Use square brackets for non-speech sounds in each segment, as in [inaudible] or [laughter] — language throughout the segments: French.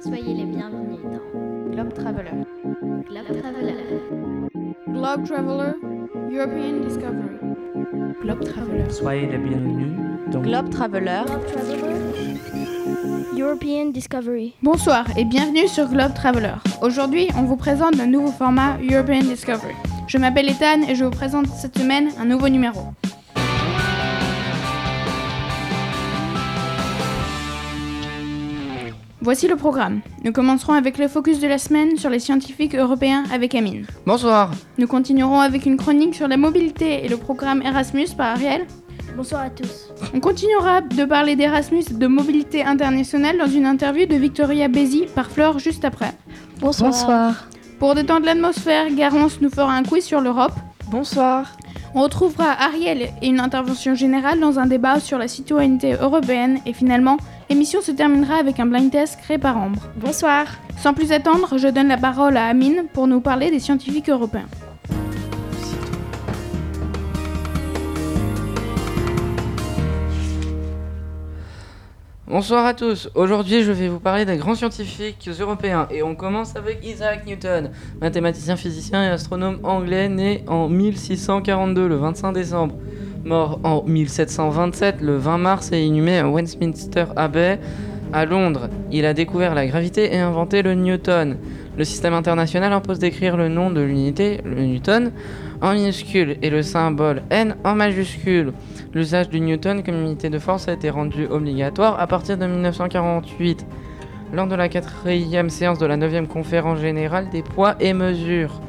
Soyez les bienvenus dans Globe Traveler. Globe Traveler. Globe Traveler, European Discovery. Globe Traveler. Soyez les bienvenus dans Globe Traveler. European Discovery. Bonsoir et bienvenue sur Globe Traveler. Aujourd'hui, on vous présente un nouveau format European Discovery. Je m'appelle Ethan et je vous présente cette semaine un nouveau numéro. Voici le programme. Nous commencerons avec le focus de la semaine sur les scientifiques européens avec Amine. Bonsoir. Nous continuerons avec une chronique sur la mobilité et le programme Erasmus par Ariel. Bonsoir à tous. On continuera de parler d'Erasmus et de mobilité internationale dans une interview de Victoria Bézi par Flore juste après. Bonsoir. Pour détendre l'atmosphère, Garance nous fera un quiz sur l'Europe. Bonsoir. On retrouvera Ariel et une intervention générale dans un débat sur la citoyenneté européenne et finalement, l'émission se terminera avec un blind test créé par Ambre. Bonsoir. Sans plus attendre, je donne la parole à Amine pour nous parler des scientifiques européens. Bonsoir à tous. Aujourd'hui, je vais vous parler des grands scientifiques européens et on commence avec Isaac Newton, mathématicien, physicien et astronome anglais né en 1642 le 25 décembre, mort en 1727 le 20 mars et inhumé à Westminster Abbey à Londres. Il a découvert la gravité et inventé le Newton. Le système international impose d'écrire le nom de l'unité, le Newton, en minuscule et le symbole n en majuscule. L'usage du Newton comme unité de force a été rendu obligatoire à partir de 1948, lors de la quatrième séance de la 9e conférence générale des poids et mesures.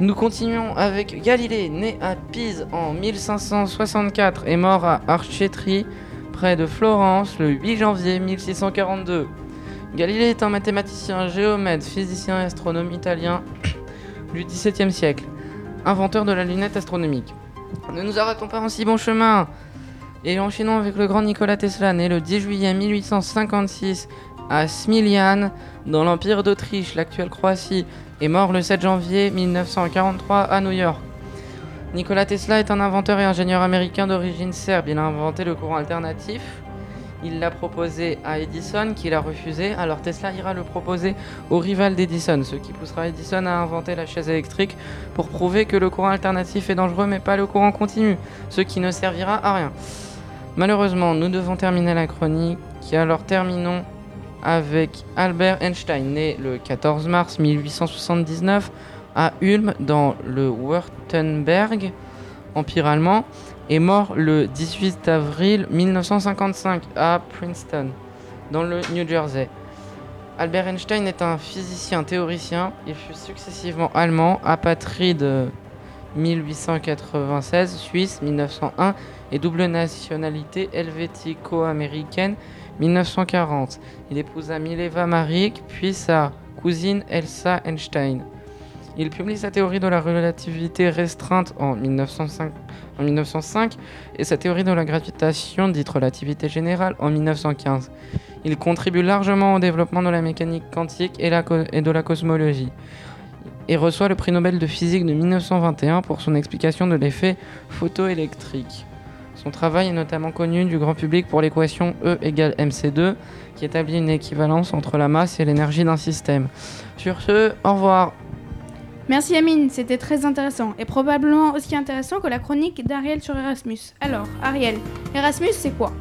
Nous continuons avec Galilée, né à Pise en 1564 et mort à Arcetri, près de Florence, le 8 janvier 1642. Galilée est un mathématicien, géomètre, physicien et astronome italien du XVIIe siècle, inventeur de la lunette astronomique. Ne nous arrêtons pas en si bon chemin et enchaînons avec le grand Nikola Tesla, né le 10 juillet 1856 à Smiljan, dans l'Empire d'Autriche, l'actuelle Croatie, et mort le 7 janvier 1943 à New York. Nikola Tesla est un inventeur et ingénieur américain d'origine serbe. Il a inventé le courant alternatif. Il l'a proposé à Edison, qui l'a refusé. Alors Tesla ira le proposer au rival d'Edison, ce qui poussera Edison à inventer la chaise électrique pour prouver que le courant alternatif est dangereux, mais pas le courant continu, ce qui ne servira à rien. Malheureusement, nous devons terminer la chronique. Alors terminons avec Albert Einstein, né le 14 mars 1879 à Ulm dans le Württemberg, empire allemand, est mort le 18 avril 1955 à Princeton, dans le New Jersey. Albert Einstein est un physicien théoricien. Il fut successivement allemand, apatride 1896, suisse 1901 et double nationalité helvético-américaine 1940. Il épousa Mileva Marik, puis sa cousine Elsa Einstein. Il publie sa théorie de la relativité restreinte en 1905, en 1905 et sa théorie de la gravitation dite relativité générale en 1915. Il contribue largement au développement de la mécanique quantique et, et de la cosmologie et reçoit le prix Nobel de physique de 1921 pour son explication de l'effet photoélectrique. Son travail est notamment connu du grand public pour l'équation E égale mc2 qui établit une équivalence entre la masse et l'énergie d'un système. Sur ce, au revoir. Merci Amine, c'était très intéressant et probablement aussi intéressant que la chronique d'Ariel sur Erasmus. Alors, Ariel, Erasmus c'est quoi?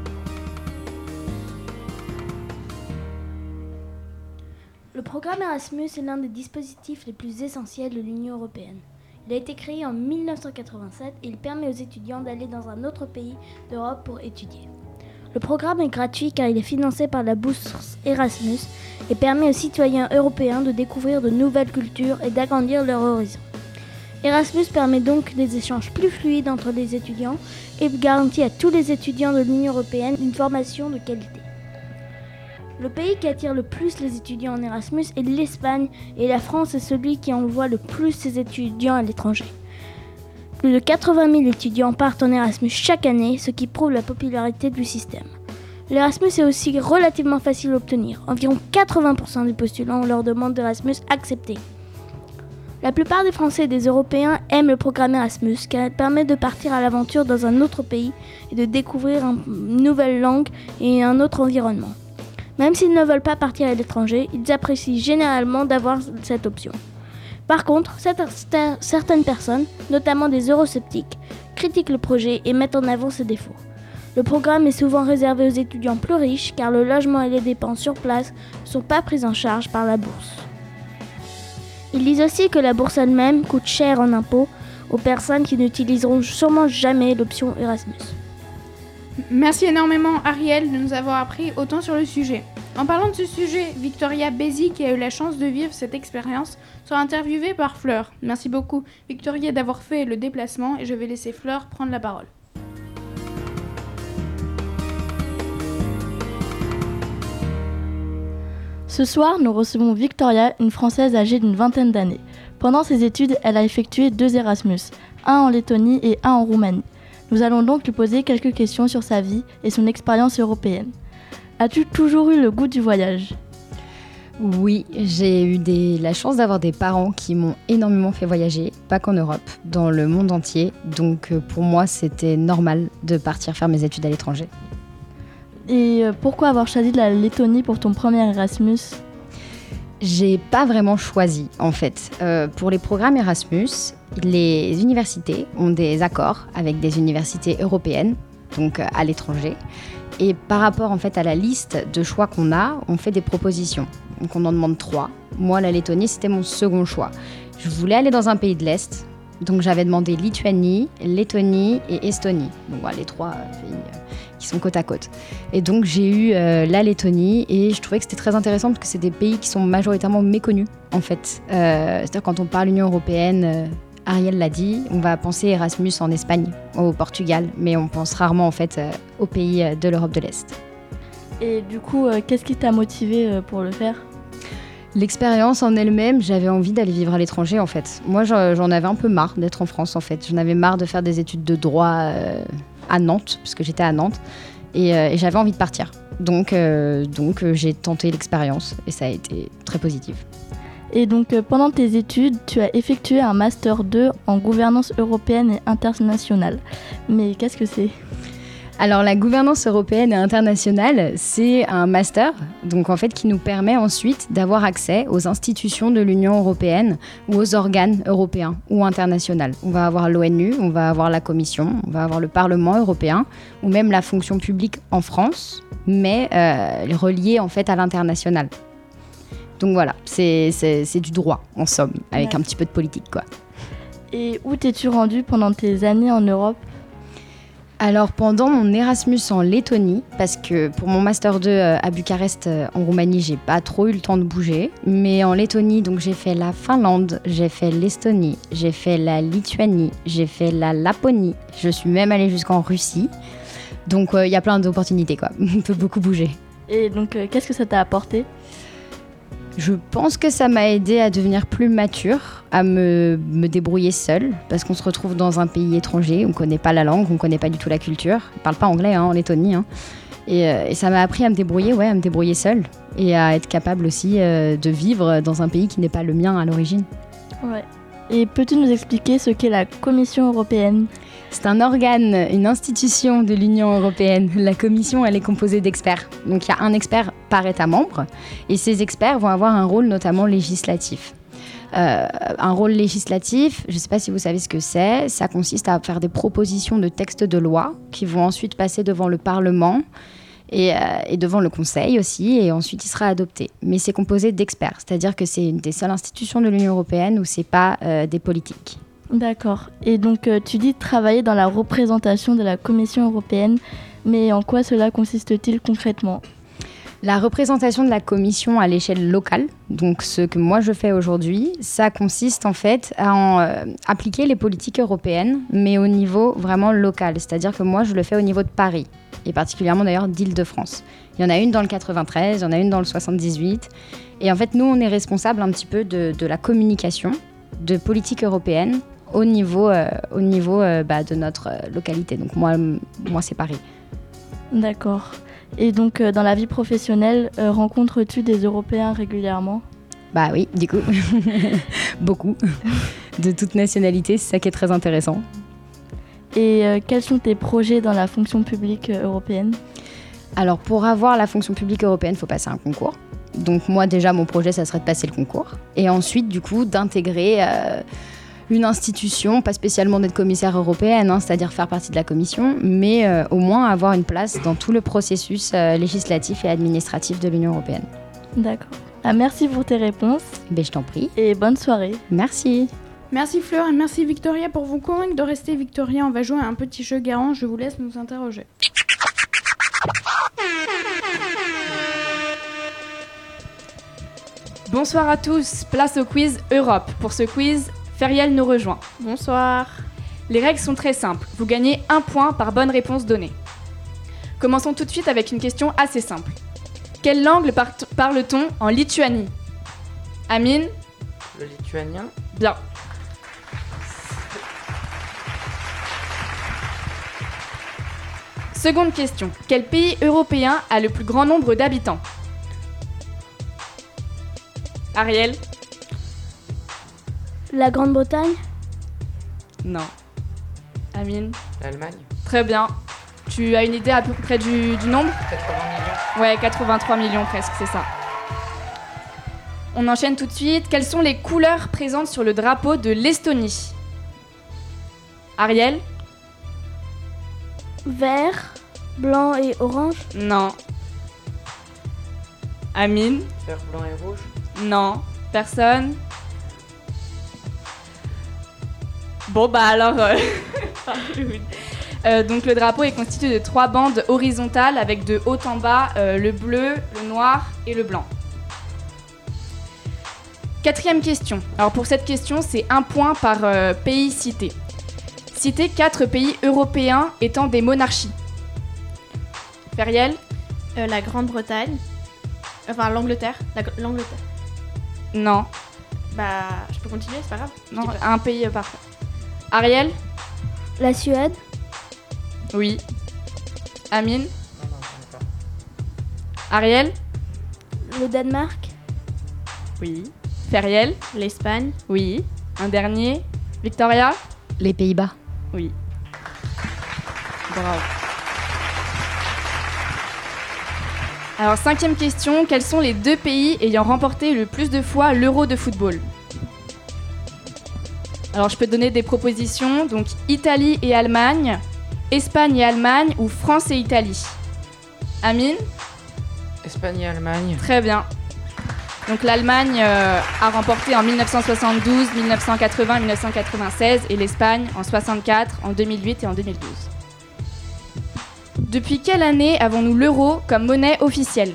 Le programme Erasmus est l'un des dispositifs les plus essentiels de l'Union européenne. Il a été créé en 1987 et il permet aux étudiants d'aller dans un autre pays d'Europe pour étudier. Le programme est gratuit car il est financé par la bourse Erasmus et permet aux citoyens européens de découvrir de nouvelles cultures et d'agrandir leur horizon. Erasmus permet donc des échanges plus fluides entre les étudiants et garantit à tous les étudiants de l'Union européenne une formation de qualité. Le pays qui attire le plus les étudiants en Erasmus est l'Espagne et la France est celui qui envoie le plus ses étudiants à l'étranger. Plus de 80 000 étudiants partent en Erasmus chaque année, ce qui prouve la popularité du système. L'Erasmus est aussi relativement facile à obtenir. Environ 80% des postulants ont leur demande d'Erasmus acceptée. La plupart des Français et des Européens aiment le programme Erasmus car il permet de partir à l'aventure dans un autre pays et de découvrir une nouvelle langue et un autre environnement. Même s'ils ne veulent pas partir à l'étranger, ils apprécient généralement d'avoir cette option. Par contre, certaines personnes, notamment des eurosceptiques, critiquent le projet et mettent en avant ses défauts. Le programme est souvent réservé aux étudiants plus riches car le logement et les dépenses sur place ne sont pas pris en charge par la bourse. Ils disent aussi que la bourse elle-même coûte cher en impôts aux personnes qui n'utiliseront sûrement jamais l'option Erasmus. Merci énormément Ariel de nous avoir appris autant sur le sujet. En parlant de ce sujet, Victoria Bézi, qui a eu la chance de vivre cette expérience, sera interviewée par Fleur. Merci beaucoup Victoria d'avoir fait le déplacement et je vais laisser Fleur prendre la parole. Ce soir, nous recevons Victoria, une Française âgée d'une vingtaine d'années. Pendant ses études, elle a effectué deux Erasmus, un en Lettonie et un en Roumanie. Nous allons donc lui poser quelques questions sur sa vie et son expérience européenne. As-tu toujours eu le goût du voyage? Oui, j'ai eu la chance d'avoir des parents qui m'ont énormément fait voyager, pas qu'en Europe, dans le monde entier. Donc euh, pour moi, c'était normal de partir faire mes études à l'étranger. Et euh, pourquoi avoir choisi la Lettonie pour ton premier Erasmus? J'ai pas vraiment choisi en fait. Euh, pour les programmes Erasmus, les universités ont des accords avec des universités européennes, donc à l'étranger. Et par rapport en fait à la liste de choix qu'on a, on fait des propositions. Donc on en demande trois. Moi, la Lettonie, c'était mon second choix. Je voulais aller dans un pays de l'Est, donc j'avais demandé Lituanie, Lettonie et Estonie. Donc voilà, les trois pays qui sont côte à côte. Et donc j'ai eu euh, la Lettonie et je trouvais que c'était très intéressant parce que c'est des pays qui sont majoritairement méconnus en fait. Euh, c'est-à-dire quand on parle Union européenne, euh, Ariel l'a dit, on va penser Erasmus en Espagne, au Portugal, mais on pense rarement en fait aux pays de l'Europe de l'Est. Et du coup, qu'est-ce qui t'a motivé pour le faire? L'expérience en elle-même, j'avais envie d'aller vivre à l'étranger en fait. Moi j'en avais un peu marre d'être en France en fait. J'en avais marre de faire des études de droit à Nantes, puisque j'étais à Nantes, euh, et, j'avais envie de partir. Donc, euh, donc euh, j'ai tenté l'expérience et ça a été très positif. Et donc pendant tes études, tu as effectué un master 2 en gouvernance européenne et internationale. Mais qu'est-ce que c'est? Alors la gouvernance européenne et internationale, c'est un master, donc en fait qui nous permet ensuite d'avoir accès aux institutions de l'Union européenne ou aux organes européens ou internationaux. On va avoir l'ONU, on va avoir la Commission, on va avoir le Parlement européen ou même la fonction publique en France, mais euh, reliée en fait à l'international. Donc voilà, c'est du droit en somme, avec un petit peu de politique quoi. Et où t'es-tu rendu pendant tes années en Europe? Alors pendant mon Erasmus en Lettonie, parce que pour mon master 2 euh, à Bucarest euh, en Roumanie, j'ai pas trop eu le temps de bouger, mais en Lettonie, donc j'ai fait la Finlande, j'ai fait l'Estonie, j'ai fait la Lituanie, j'ai fait la Laponie, je suis même allée jusqu'en Russie. Donc euh, il y a plein d'opportunités quoi, [laughs] on peut beaucoup bouger. Et donc qu'est-ce que ça t'a apporté? Je pense que ça m'a aidé à devenir plus mature, à me, débrouiller seule, parce qu'on se retrouve dans un pays étranger, on ne connaît pas la langue, on ne connaît pas du tout la culture, on ne parle pas anglais hein, en Lettonie. Hein. Euh, et, ça m'a appris à me débrouiller, ouais, à me débrouiller seule, et à être capable aussi euh, de vivre dans un pays qui n'est pas le mien à l'origine. Ouais. Et peux-tu nous expliquer ce qu'est la Commission européenne? C'est un organe, une institution de l'Union européenne. La commission, elle est composée d'experts. Donc il y a un expert par État membre et ces experts vont avoir un rôle notamment législatif. Euh, un rôle législatif, je ne sais pas si vous savez ce que c'est, ça consiste à faire des propositions de textes de loi qui vont ensuite passer devant le Parlement et, euh, devant le Conseil aussi, et ensuite il sera adopté. Mais c'est composé d'experts, c'est-à-dire que c'est une des seules institutions de l'Union européenne où c'est pas euh, des politiques. D'accord. Et donc euh, tu dis travailler dans la représentation de la Commission européenne, mais en quoi cela consiste-t-il concrètement? La représentation de la commission à l'échelle locale, donc ce que moi je fais aujourd'hui, ça consiste en fait à euh, appliquer les politiques européennes, mais au niveau vraiment local. C'est-à-dire que moi je le fais au niveau de Paris, et particulièrement d'ailleurs d'Île-de-France. Il y en a une dans le 93, il y en a une dans le 78. Et en fait, nous, on est responsable un petit peu de, de la communication de politique européenne au niveau, euh, au niveau euh, bah, de notre euh, localité. Donc moi, moi c'est Paris. D'accord. Et donc dans la vie professionnelle, rencontres-tu des Européens régulièrement? Bah oui, du coup. [laughs] Beaucoup. [laughs] De toute nationalité, c'est ça qui est très intéressant. Et euh, quels sont tes projets dans la fonction publique européenne? Alors, pour avoir la fonction publique européenne, il faut passer un concours. Donc, moi, déjà, mon projet, ça serait de passer le concours. Et ensuite, du coup, d'intégrer euh, une institution, pas spécialement d'être commissaire européenne, hein, c'est-à-dire faire partie de la commission, mais euh, au moins avoir une place dans tout le processus euh, législatif et administratif de l'Union européenne. D'accord. Ah, merci pour tes réponses Ben, je t'en prie. et bonne soirée. Merci. Merci Fleur et merci Victoria pour vous convaincre de rester Victoria. On va jouer à un petit jeu garant. Je vous laisse nous interroger. Bonsoir à tous, place au quiz Europe. Pour ce quiz, Feriel nous rejoint. Bonsoir. Les règles sont très simples, vous gagnez un point par bonne réponse donnée. Commençons tout de suite avec une question assez simple. Quelle langue par- parle-t-on en Lituanie? Amine? Le lituanien? Bien. Seconde question. Quel pays européen a le plus grand nombre d'habitants? Ariel La Grande-Bretagne Non. Amine L'Allemagne Très bien. Tu as une idée à peu près du, du nombre 80 millions Ouais, 83 millions presque, c'est ça. On enchaîne tout de suite. Quelles sont les couleurs présentes sur le drapeau de l'Estonie? Ariel? Vert, blanc et orange? Non. Amine? Vert, blanc et rouge Non. Personne? Bon bah alors... euh, [laughs] euh, donc le drapeau est constitué de trois bandes horizontales avec de haut en bas euh, le bleu, le noir et le blanc. Quatrième question. Alors pour cette question, c'est un point par euh, pays cité. Citez quatre pays européens étant des monarchies. Feriel la Grande-Bretagne. Enfin, l'Angleterre. La- L'Angleterre. Non. Bah, je peux continuer, c'est pas grave. Non, un pays euh, par Ariel La Suède. Oui. Amine Non, non, je connais Ariel Le Danemark. Oui. Feriel L'Espagne. Oui. Un dernier Victoria Les Pays-Bas. Oui. Bravo. Alors, cinquième question. Quels sont les deux pays ayant remporté le plus de fois l'Euro de football? Alors, je peux donner des propositions. Donc, Italie et Allemagne, Espagne et Allemagne ou France et Italie Amine. Espagne et Allemagne. Très bien. Donc l'Allemagne euh, a remporté en 1972, 1980, 1996 et l'Espagne en 64, en 2008 et en 2012. Depuis quelle année avons-nous l'euro comme monnaie officielle?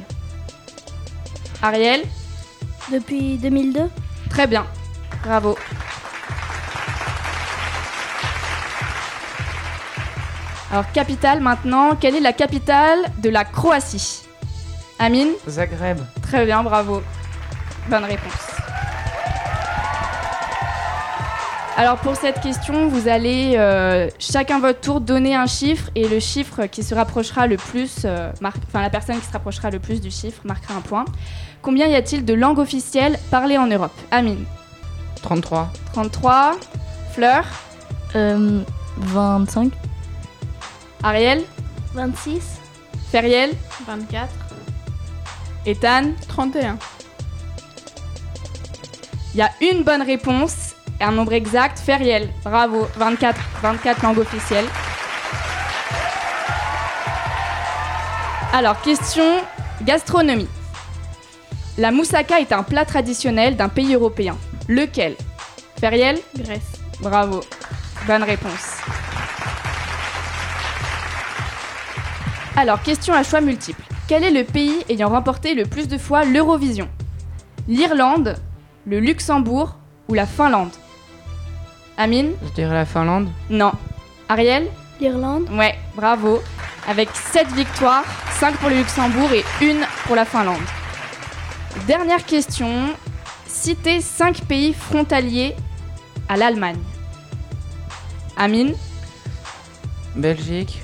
Ariel? Depuis 2002. Très bien. Bravo. Alors capitale maintenant, quelle est la capitale de la Croatie? Amine? Zagreb. Très bien, bravo. Bonne réponse. Alors pour cette question, vous allez euh, chacun votre tour donner un chiffre et le chiffre qui se rapprochera le plus, euh, enfin la personne qui se rapprochera le plus du chiffre marquera un point. Combien y a-t-il de langues officielles parlées en Europe? Amine? 33. 33. Fleur? Euh, 25. Ariel 26. Feriel 24. Ethan 31. Il y a une bonne réponse et un nombre exact. Feriel, bravo. 24, 24 langues officielles. Alors, question gastronomie. La moussaka est un plat traditionnel d'un pays européen. Lequel? Feriel? Grèce. Bravo. Bonne réponse. Alors, question à choix multiples. Quel est le pays ayant remporté le plus de fois l'Eurovision? L'Irlande, le Luxembourg ou la Finlande? Amine? Je dirais la Finlande. Non. Ariel? L'Irlande. Ouais, bravo. Avec 7 victoires, 5 pour le Luxembourg et 1 pour la Finlande. Dernière question. Citez 5 pays frontaliers à l'Allemagne. Amine? Belgique.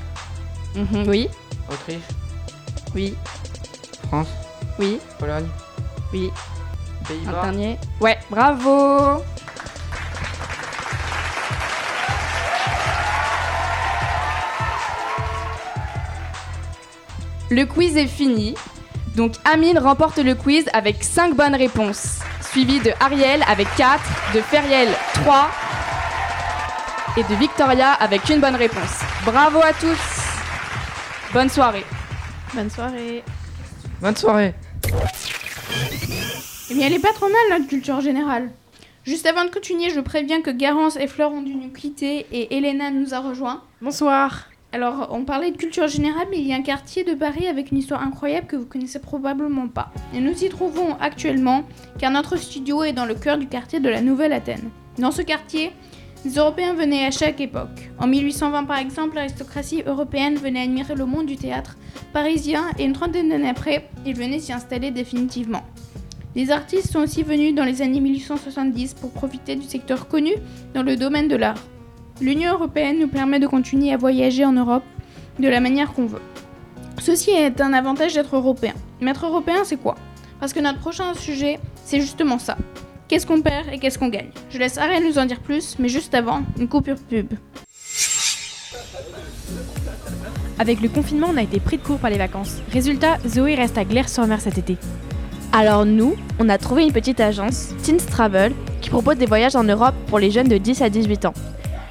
Mhm, Oui, Autriche. oui, France. oui, Pologne. oui. Un Pays-Bas. dernier. Ouais, bravo Le quiz est fini. Donc Amine remporte le quiz avec 5 bonnes réponses, suivi de Ariel avec 4, de Feriel 3 et de Victoria avec une bonne réponse. Bravo à tous Bonne soirée Bonne soirée. Bonne soirée. Eh bien, elle est pas trop mal, notre culture générale. Juste avant de continuer, je préviens que Garance et Fleur ont dû nous quitter et Elena nous a rejoints. Bonsoir. Alors, on parlait de culture générale, mais il y a un quartier de Paris avec une histoire incroyable que vous connaissez probablement pas. Et nous y trouvons actuellement, car notre studio est dans le cœur du quartier de la Nouvelle-Athènes. Dans ce quartier, les Européens venaient à chaque époque. En 1820, par exemple, l'aristocratie européenne venait admirer le monde du théâtre parisien et une trentaine d'années après, ils venaient s'y installer définitivement. Les artistes sont aussi venus dans les années 1870 pour profiter du secteur connu dans le domaine de l'art. L'Union européenne nous permet de continuer à voyager en Europe de la manière qu'on veut. Ceci est un avantage d'être européen. Mais être européen, c'est quoi? Parce que notre prochain sujet, c'est justement ça. Qu'est-ce qu'on perd et qu'est-ce qu'on gagne? Je laisse Ariel nous en dire plus, mais juste avant, une coupure pub. Avec le confinement, on a été pris de court par les vacances. Résultat, Zoé reste à Glaire-sur-Mer cet été. Alors nous, on a trouvé une petite agence, Teens Travel, qui propose des voyages en Europe pour les jeunes de 10 à 18 ans.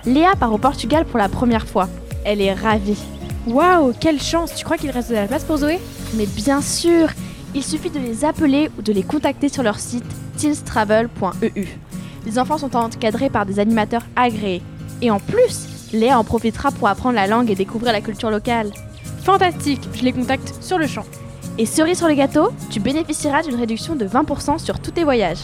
Léa part au Portugal pour la première fois. Elle est ravie. Waouh, quelle chance Tu crois qu'il reste de la place pour Zoé? Mais bien sûr, il suffit de les appeler ou de les contacter sur leur site teenstravel.eu. Les enfants sont encadrés par des animateurs agréés. Et en plus, Léa en profitera pour apprendre la langue et découvrir la culture locale. Fantastique Je les contacte sur le champ. Et cerise sur le gâteau, tu bénéficieras d'une réduction de 20% sur tous tes voyages.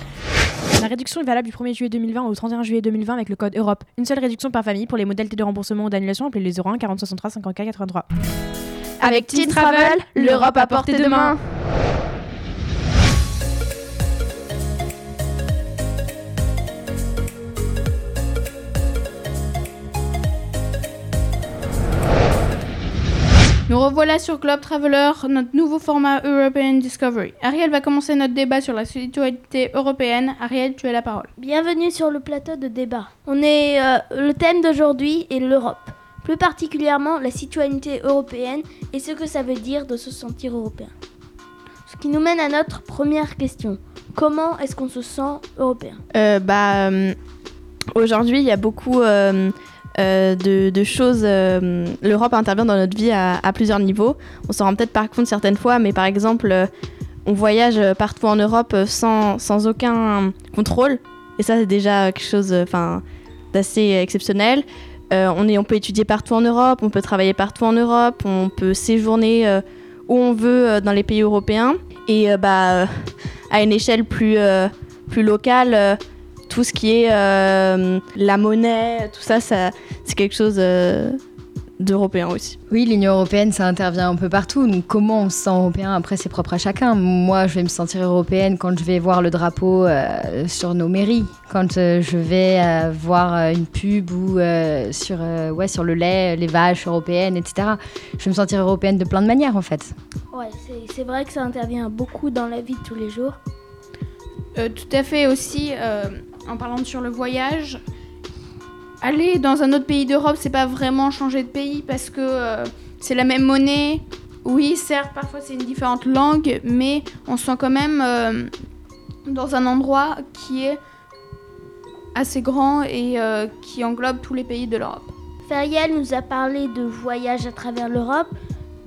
La réduction est valable du 1er juillet 2020 au 31 juillet 2020 avec le code Europe. Une seule réduction par famille pour les modalités de remboursement ou d'annulation appelez les 01 40 63 54 83. Avec Teen Travel, l'Europe à portée de main. Nous revoilà sur Globe Traveler, notre nouveau format European Discovery. Ariel va commencer notre débat sur la citoyenneté européenne. Ariel, tu as la parole. Bienvenue sur le plateau de débat. On est euh, le thème d'aujourd'hui est l'Europe. Plus particulièrement la citoyenneté européenne et ce que ça veut dire de se sentir européen. Ce qui nous mène à notre première question. Comment est-ce qu'on se sent européen? Euh, bah, euh, aujourd'hui, il y a beaucoup euh, de, choses. euh, L'Europe intervient dans notre vie à, plusieurs niveaux. On s'en rend peut-être pas compte certaines fois, mais par exemple, euh, on voyage partout en Europe sans, sans aucun contrôle. Et ça, c'est déjà quelque chose d'assez exceptionnel. On, est, on peut étudier partout en Europe, on peut travailler partout en Europe, on peut séjourner où on veut dans les pays européens. Et bah, à une échelle plus, plus locale, tout ce qui est euh, la monnaie, tout ça, ça c'est quelque chose euh, d'européen aussi. Oui, l'Union européenne, ça intervient un peu partout. Donc, comment on se sent européen? Après, c'est propre à chacun. Moi, je vais me sentir européenne quand je vais voir le drapeau euh, sur nos mairies, quand euh, je vais euh, voir une pub ou euh, sur, euh, ouais, sur le lait, les vaches européennes, etc. Je vais me sentir européenne de plein de manières, en fait. Ouais, c'est- c'est vrai que ça intervient beaucoup dans la vie de tous les jours. Euh, tout à fait aussi, euh, en parlant sur le voyage, aller dans un autre pays d'Europe, c'est pas vraiment changer de pays parce que euh, c'est la même monnaie. Oui, certes, parfois c'est une différente langue, mais on se sent quand même euh, dans un endroit qui est assez grand et euh, qui englobe tous les pays de l'Europe. Feriel nous a parlé de voyage à travers l'Europe.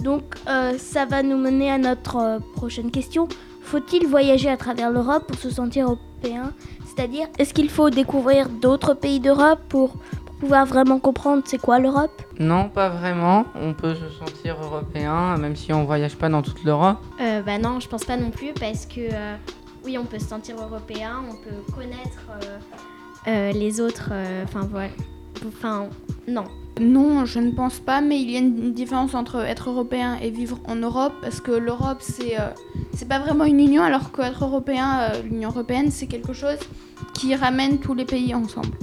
Donc ça va nous mener à notre prochaine question. Faut-il voyager à travers l'Europe pour se sentir européen C'est-à-dire, est-ce qu'il faut découvrir d'autres pays d'Europe pour, pour pouvoir vraiment comprendre c'est quoi l'Europe? Non, pas vraiment. On peut se sentir européen, même si on voyage pas dans toute l'Europe. Euh, bah non, je pense pas non plus parce que euh, oui, on peut se sentir européen, on peut connaître euh, euh, les autres. euh, Enfin voilà. Enfin non. Non, je ne pense pas, mais il y a une différence entre être européen et vivre en Europe, parce que l'Europe, c'est euh, pas vraiment une union, alors qu'être européen, euh, l'Union européenne, c'est quelque chose qui ramène tous les pays ensemble.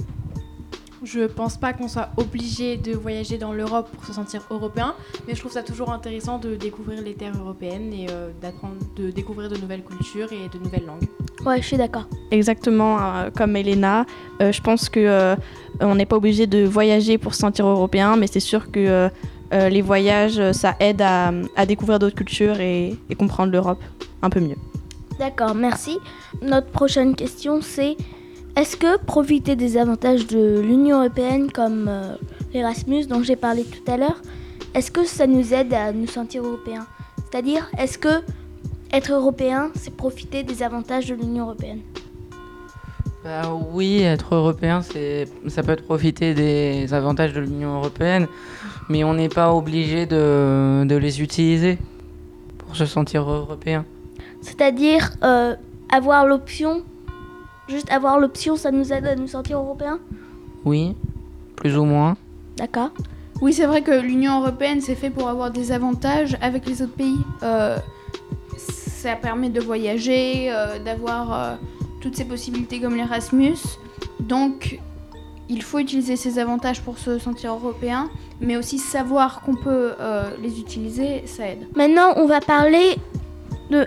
Je pense pas qu'on soit obligé de voyager dans l'Europe pour se sentir européen, mais je trouve ça toujours intéressant de découvrir les terres européennes et euh, d'apprendre, de découvrir de nouvelles cultures et de nouvelles langues. Ouais, je suis d'accord. Exactement euh, comme Elena. Euh, je pense que euh, on n'est pas obligé de voyager pour se sentir européen, mais c'est sûr que euh, euh, les voyages, ça aide à, à découvrir d'autres cultures et, et comprendre l'Europe un peu mieux. D'accord, merci. Notre prochaine question, c'est est-ce que profiter des avantages de l'Union européenne comme euh, l'Erasmus dont j'ai parlé tout à l'heure, est-ce que ça nous aide à nous sentir européens? C'est-à-dire, est-ce que être européen, c'est profiter des avantages de l'Union européenne? Bah oui, être européen, c'est, ça peut être profiter des avantages de l'Union européenne, mais on n'est pas obligé de, de les utiliser pour se sentir européen. C'est-à-dire euh, avoir l'option, juste avoir l'option, ça nous aide à nous sentir européens Oui, plus ou moins. D'accord Oui, c'est vrai que l'Union européenne, c'est fait pour avoir des avantages avec les autres pays. Euh, ça permet de voyager, euh, d'avoir euh, toutes ces possibilités comme l'Erasmus. Donc, il faut utiliser ces avantages pour se sentir européen, mais aussi savoir qu'on peut euh, les utiliser, ça aide. Maintenant, on va parler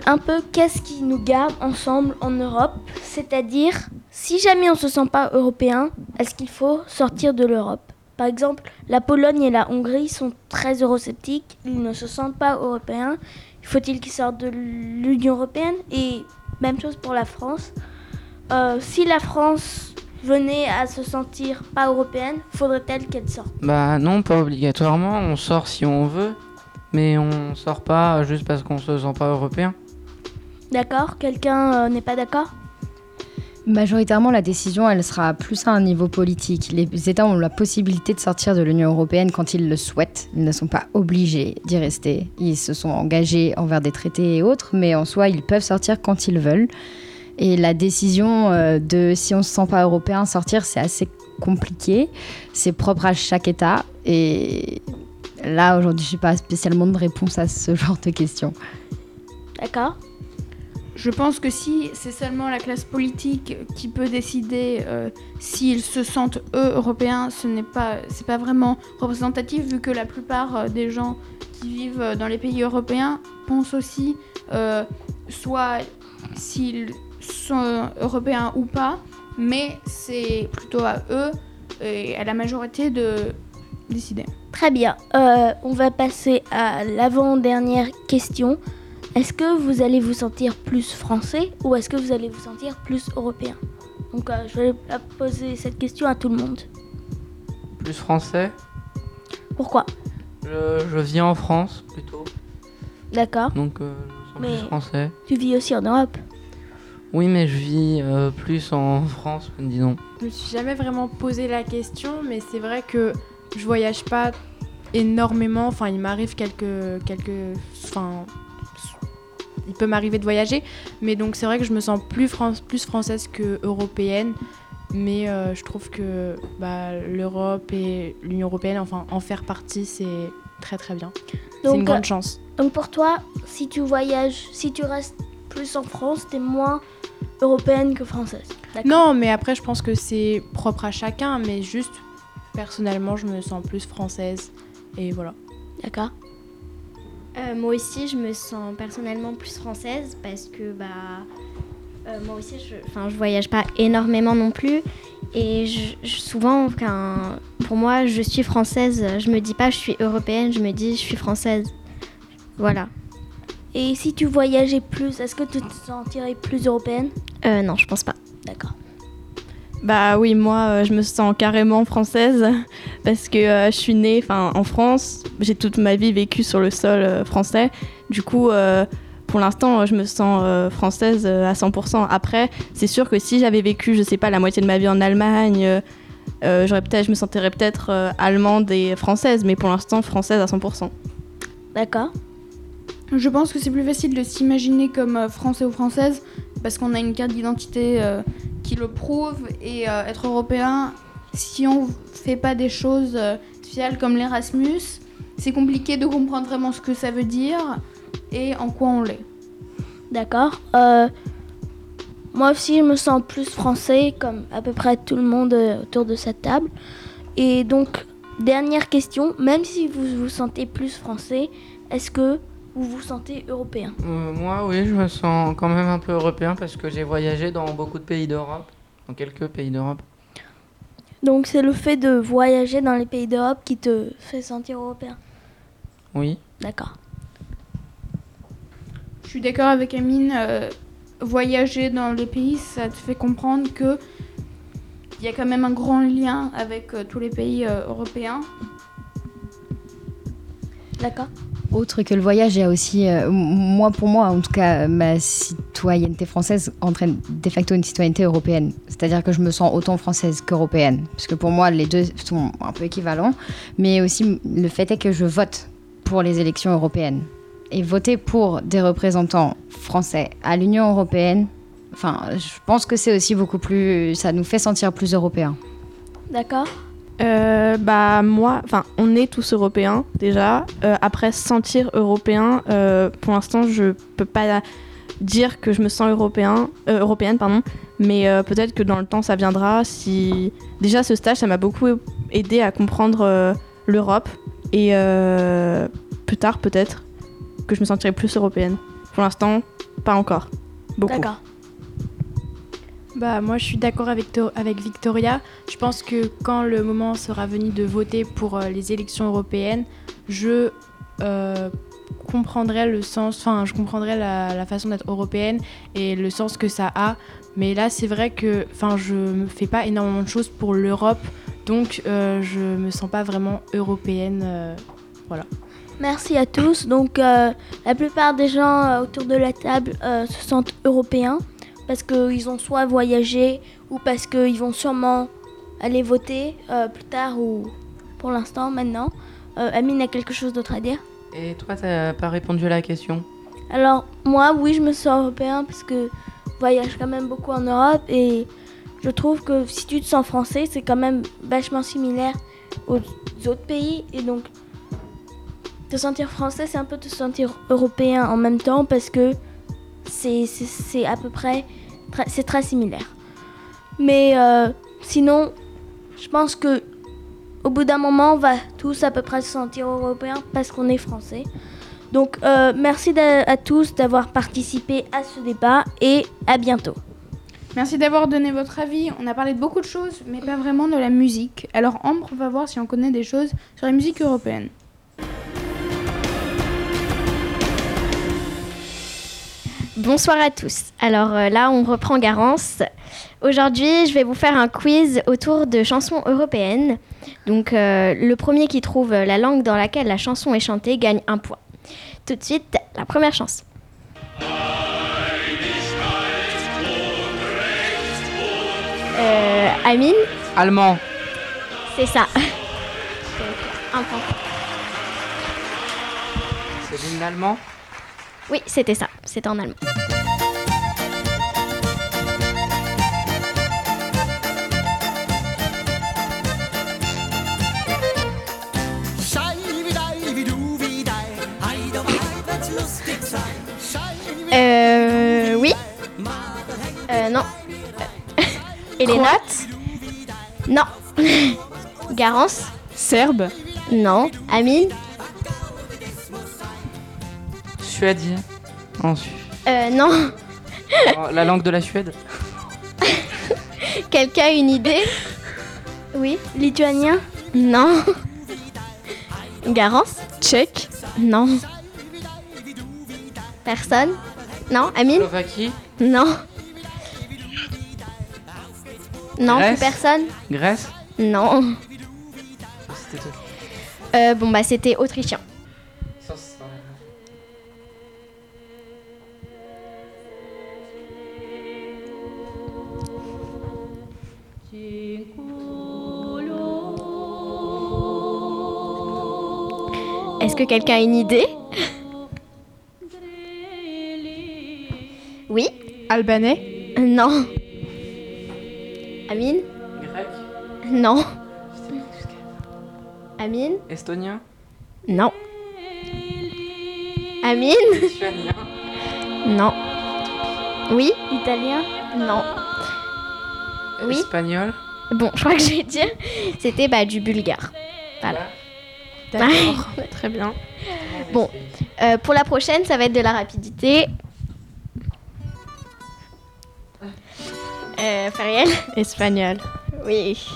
un peu qu'est-ce qui nous garde ensemble en Europe, c'est-à-dire si jamais on se sent pas européen, est-ce qu'il faut sortir de l'Europe? Par exemple, la Pologne et la Hongrie sont très eurosceptiques, ils ne se sentent pas européens. Faut-il qu'ils sortent de l'Union européenne? Et même chose pour la France. Euh, si la France venait à se sentir pas européenne, faudrait-elle qu'elle sorte? Bah non, pas obligatoirement, on sort si on veut, mais on sort pas juste parce qu'on se sent pas européen. D'accord Quelqu'un euh, n'est pas d'accord? Majoritairement, la décision, elle sera plus à un niveau politique. Les États ont la possibilité de sortir de l'Union européenne quand ils le souhaitent. Ils ne sont pas obligés d'y rester. Ils se sont engagés envers des traités et autres, mais en soi, ils peuvent sortir quand ils veulent. Et la décision euh, de si on se sent pas européen sortir, c'est assez compliqué. C'est propre à chaque État. Et là, aujourd'hui, je n'ai pas spécialement de réponse à ce genre de questions. D'accord Je pense que si c'est seulement la classe politique qui peut décider euh, s'ils se sentent eux européens, ce n'est pas c'est pas vraiment représentatif vu que la plupart euh, des gens qui vivent euh, dans les pays européens pensent aussi euh, soit s'ils sont européens ou pas, mais c'est plutôt à eux et à la majorité de décider. Très bien. Euh, on va passer à l'avant-dernière question. Est-ce que vous allez vous sentir plus français ou est-ce que vous allez vous sentir plus européen? Donc euh, je vais poser cette question à tout le monde. Plus français, Pourquoi? Je, je vis en France plutôt, D'accord. donc euh, je me sens plus français. Tu vis aussi en Europe? Oui, mais je vis euh, plus en France, disons. Je me suis jamais vraiment posé la question, mais c'est vrai que je voyage pas énormément. Enfin, il m'arrive quelques, quelques, enfin, il peut m'arriver de voyager, mais donc c'est vrai que je me sens plus, fran- plus française que européenne. Mais euh, je trouve que bah, l'Europe et l'Union européenne, enfin, en faire partie, c'est très très bien. C'est une grande euh, chance. Donc pour toi, si tu voyages, si tu restes plus en France, t'es moins européenne que française. Non, mais après, je pense que c'est propre à chacun, mais juste personnellement, je me sens plus française. Et voilà. D'accord. Euh, moi aussi, je me sens personnellement plus française parce que bah, euh, moi aussi, je, enfin, je voyage pas énormément non plus. Et je- je- souvent, quand, pour moi, je suis française. Je me dis pas je suis européenne, je me dis je suis française. Voilà. Et si tu voyageais plus, est-ce que tu te sentirais plus européenne? Euh, non, je pense pas. D'accord. Bah oui, moi euh, je me sens carrément française [laughs] parce que euh, je suis née en France, j'ai toute ma vie vécu sur le sol euh, français. Du coup, euh, pour l'instant, je me sens euh, française euh, à 100%. Après, c'est sûr que si j'avais vécu, je sais pas, la moitié de ma vie en Allemagne, euh, euh, j'aurais peut-être, je me sentirais peut-être euh, allemande et française, mais pour l'instant française à 100%. D'accord. Je pense que c'est plus facile de s'imaginer comme euh, français ou française parce qu'on a une carte d'identité euh, qui le prouve et euh, être européen, si on fait pas des choses euh, spéciales comme l'Erasmus, c'est compliqué de comprendre vraiment ce que ça veut dire et en quoi on l'est. D'accord. Euh, moi aussi, je me sens plus français, comme à peu près tout le monde euh, autour de cette table. Et donc, dernière question, même si vous vous sentez plus français, est-ce que vous vous sentez européen Euh, moi, oui, je me sens quand même un peu européen parce que j'ai voyagé dans beaucoup de pays d'Europe, dans quelques pays d'Europe. Donc c'est le fait de voyager dans les pays d'Europe qui te fait sentir européen. Oui. D'accord. Je suis d'accord avec Amine. euh, voyager dans les pays, ça te fait comprendre que il y a quand même un grand lien avec euh, tous les pays euh, européens. D'accord. Autre que le voyage, il y a aussi, euh, moi pour moi en tout cas, ma citoyenneté française entraîne de facto une citoyenneté européenne. C'est-à-dire que je me sens autant française qu'européenne. Parce que pour moi, les deux sont un peu équivalents. Mais aussi, le fait est que je vote pour les élections européennes. Et voter pour des représentants français à l'Union européenne, enfin, je pense que c'est aussi beaucoup plus. Ça nous fait sentir plus européens. D'accord. Euh, bah moi, enfin on est tous européens déjà. Euh, après se sentir européen, euh, pour l'instant je peux pas dire que je me sens européen, euh, européenne pardon, mais peut-être que dans le temps ça viendra. Si déjà ce stage ça m'a beaucoup aidé à comprendre l'Europe et plus tard peut-être que je me sentirai plus européenne. Pour l'instant pas encore. Beaucoup. D'accord. Bah moi je suis d'accord avec, avec Victoria. Je pense que quand le moment sera venu de voter pour euh, les élections européennes, je euh, comprendrai le sens, enfin je comprendrai la, façon d'être européenne et le sens que ça a. Mais là c'est vrai que je me fais pas énormément de choses pour l'Europe, donc euh, je me sens pas vraiment européenne. euh, voilà. Merci à tous. Donc la plupart des gens autour de la table se sentent européens parce qu'ils ont soit voyagé ou parce qu'ils vont sûrement aller voter euh, plus tard ou pour l'instant maintenant. Euh, Amine a quelque chose d'autre à dire? Et toi, t'as pas répondu à la question? Alors moi oui je me sens européen parce que je voyage quand même beaucoup en Europe et je trouve que si tu te sens français c'est quand même vachement similaire aux autres pays et donc te sentir français c'est un peu te sentir européen en même temps parce que c'est à peu près c'est très similaire. Mais euh, sinon je pense que au bout d'un moment on va tous à peu près se sentir européens parce qu'on est français. Donc euh, merci à tous d'avoir participé à ce débat et à bientôt. Merci d'avoir donné votre avis. On a parlé de beaucoup de choses, mais pas vraiment de la musique. Alors Ambre va voir si on connaît des choses sur la musique européenne. Bonsoir à tous. Alors euh, là, on reprend Garance. Aujourd'hui, je vais vous faire un quiz autour de chansons européennes. Donc, euh, le premier qui trouve la langue dans laquelle la chanson est chantée gagne un point. Tout de suite, la première chanson. Euh, Amine, Allemand. c'est ça. [laughs] Un point. C'est l'hymne allemand Oui, c'était ça. C'était en allemand. Euh, oui. Euh, non. [laughs] Elena. Non. [laughs] Garance. Serbe. Non. Amine. Ensuite. Euh, non. Oh, la langue de la Suède. Quelqu'un a une idée? Oui. Lituanien? Non. Garance Tchèque? Non. Personne? Non. Amine? Slovaquie? Non. Non, plus Grèce? personne Grèce? Non. C'était. Euh, bon, bah, c'était autrichien. Est-ce que quelqu'un a une idée Oui Albanais Non. Amine Grec. Non. Amine Estonien. Non. Amine Lituanien. Non. Oui Italien Non. Oui Espagnol. bon, je crois que je vais dire, c'était bah, du bulgare. Voilà. D'accord, [laughs] très bien. Bon, euh, pour la prochaine, ça va être de la rapidité. Euh, Fariel Espagnol. Oui.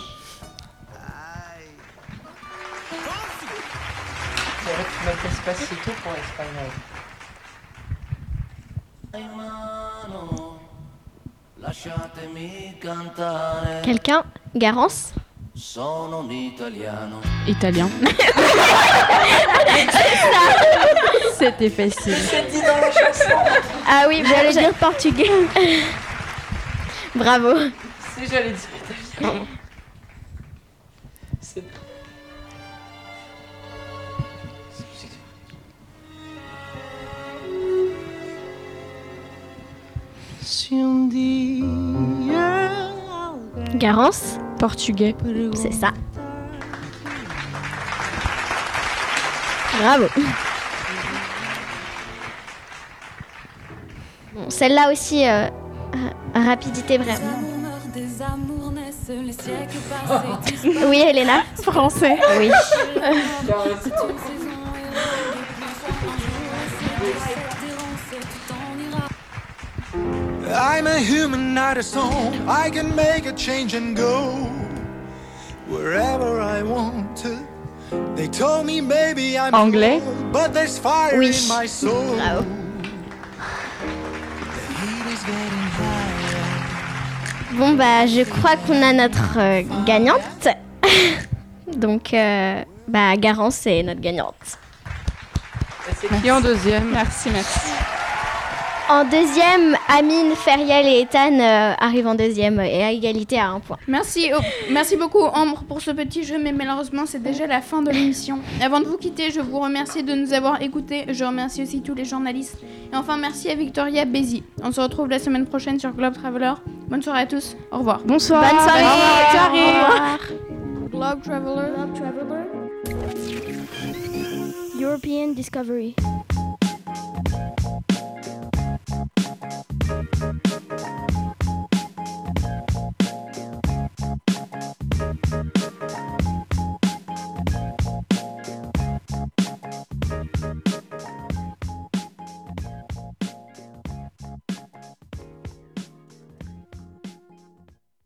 C'est vrai que tu m'as Despacito pour l'espagnol. Quelqu'un? Garance? Italien. [laughs] C'était facile. C'est dit dans la chanson. Ah oui, J'allais dire portugais. Bravo. Si j'allais dire italien. C'est- Garance Portugais. C'est ça. Bravo. Bon, celle-là aussi, euh, ra- rapidité vraiment. [laughs] Oui, Elena Français. Oui. I'm a human, not a soul. I can make a change and go wherever I want to. They told me maybe I'm Anglais? old, but there's fire Oui. in my soul. Bravo. The heat is getting higher. Bon, bah, je crois qu'on a notre euh, gagnante. [laughs] Donc, euh, bah, Garance, c'est notre gagnante. Et c'est qui en deuxième? Merci, merci. En deuxième, Amine, Feriel et Ethan euh, arrivent en deuxième et à égalité à un point. Merci, oh, merci beaucoup Ambre pour ce petit jeu, mais malheureusement c'est déjà la fin de l'émission. Avant de vous quitter, je vous remercie de nous avoir écoutés. Je remercie aussi tous les journalistes. Et enfin merci à Victoria Bézi. On se retrouve la semaine prochaine sur Globe Traveler. Bonne soirée à tous. Au revoir. Bonsoir. Bonne soirée. Bonne soirée. Globe Traveler. Globe Traveler. European Discovery.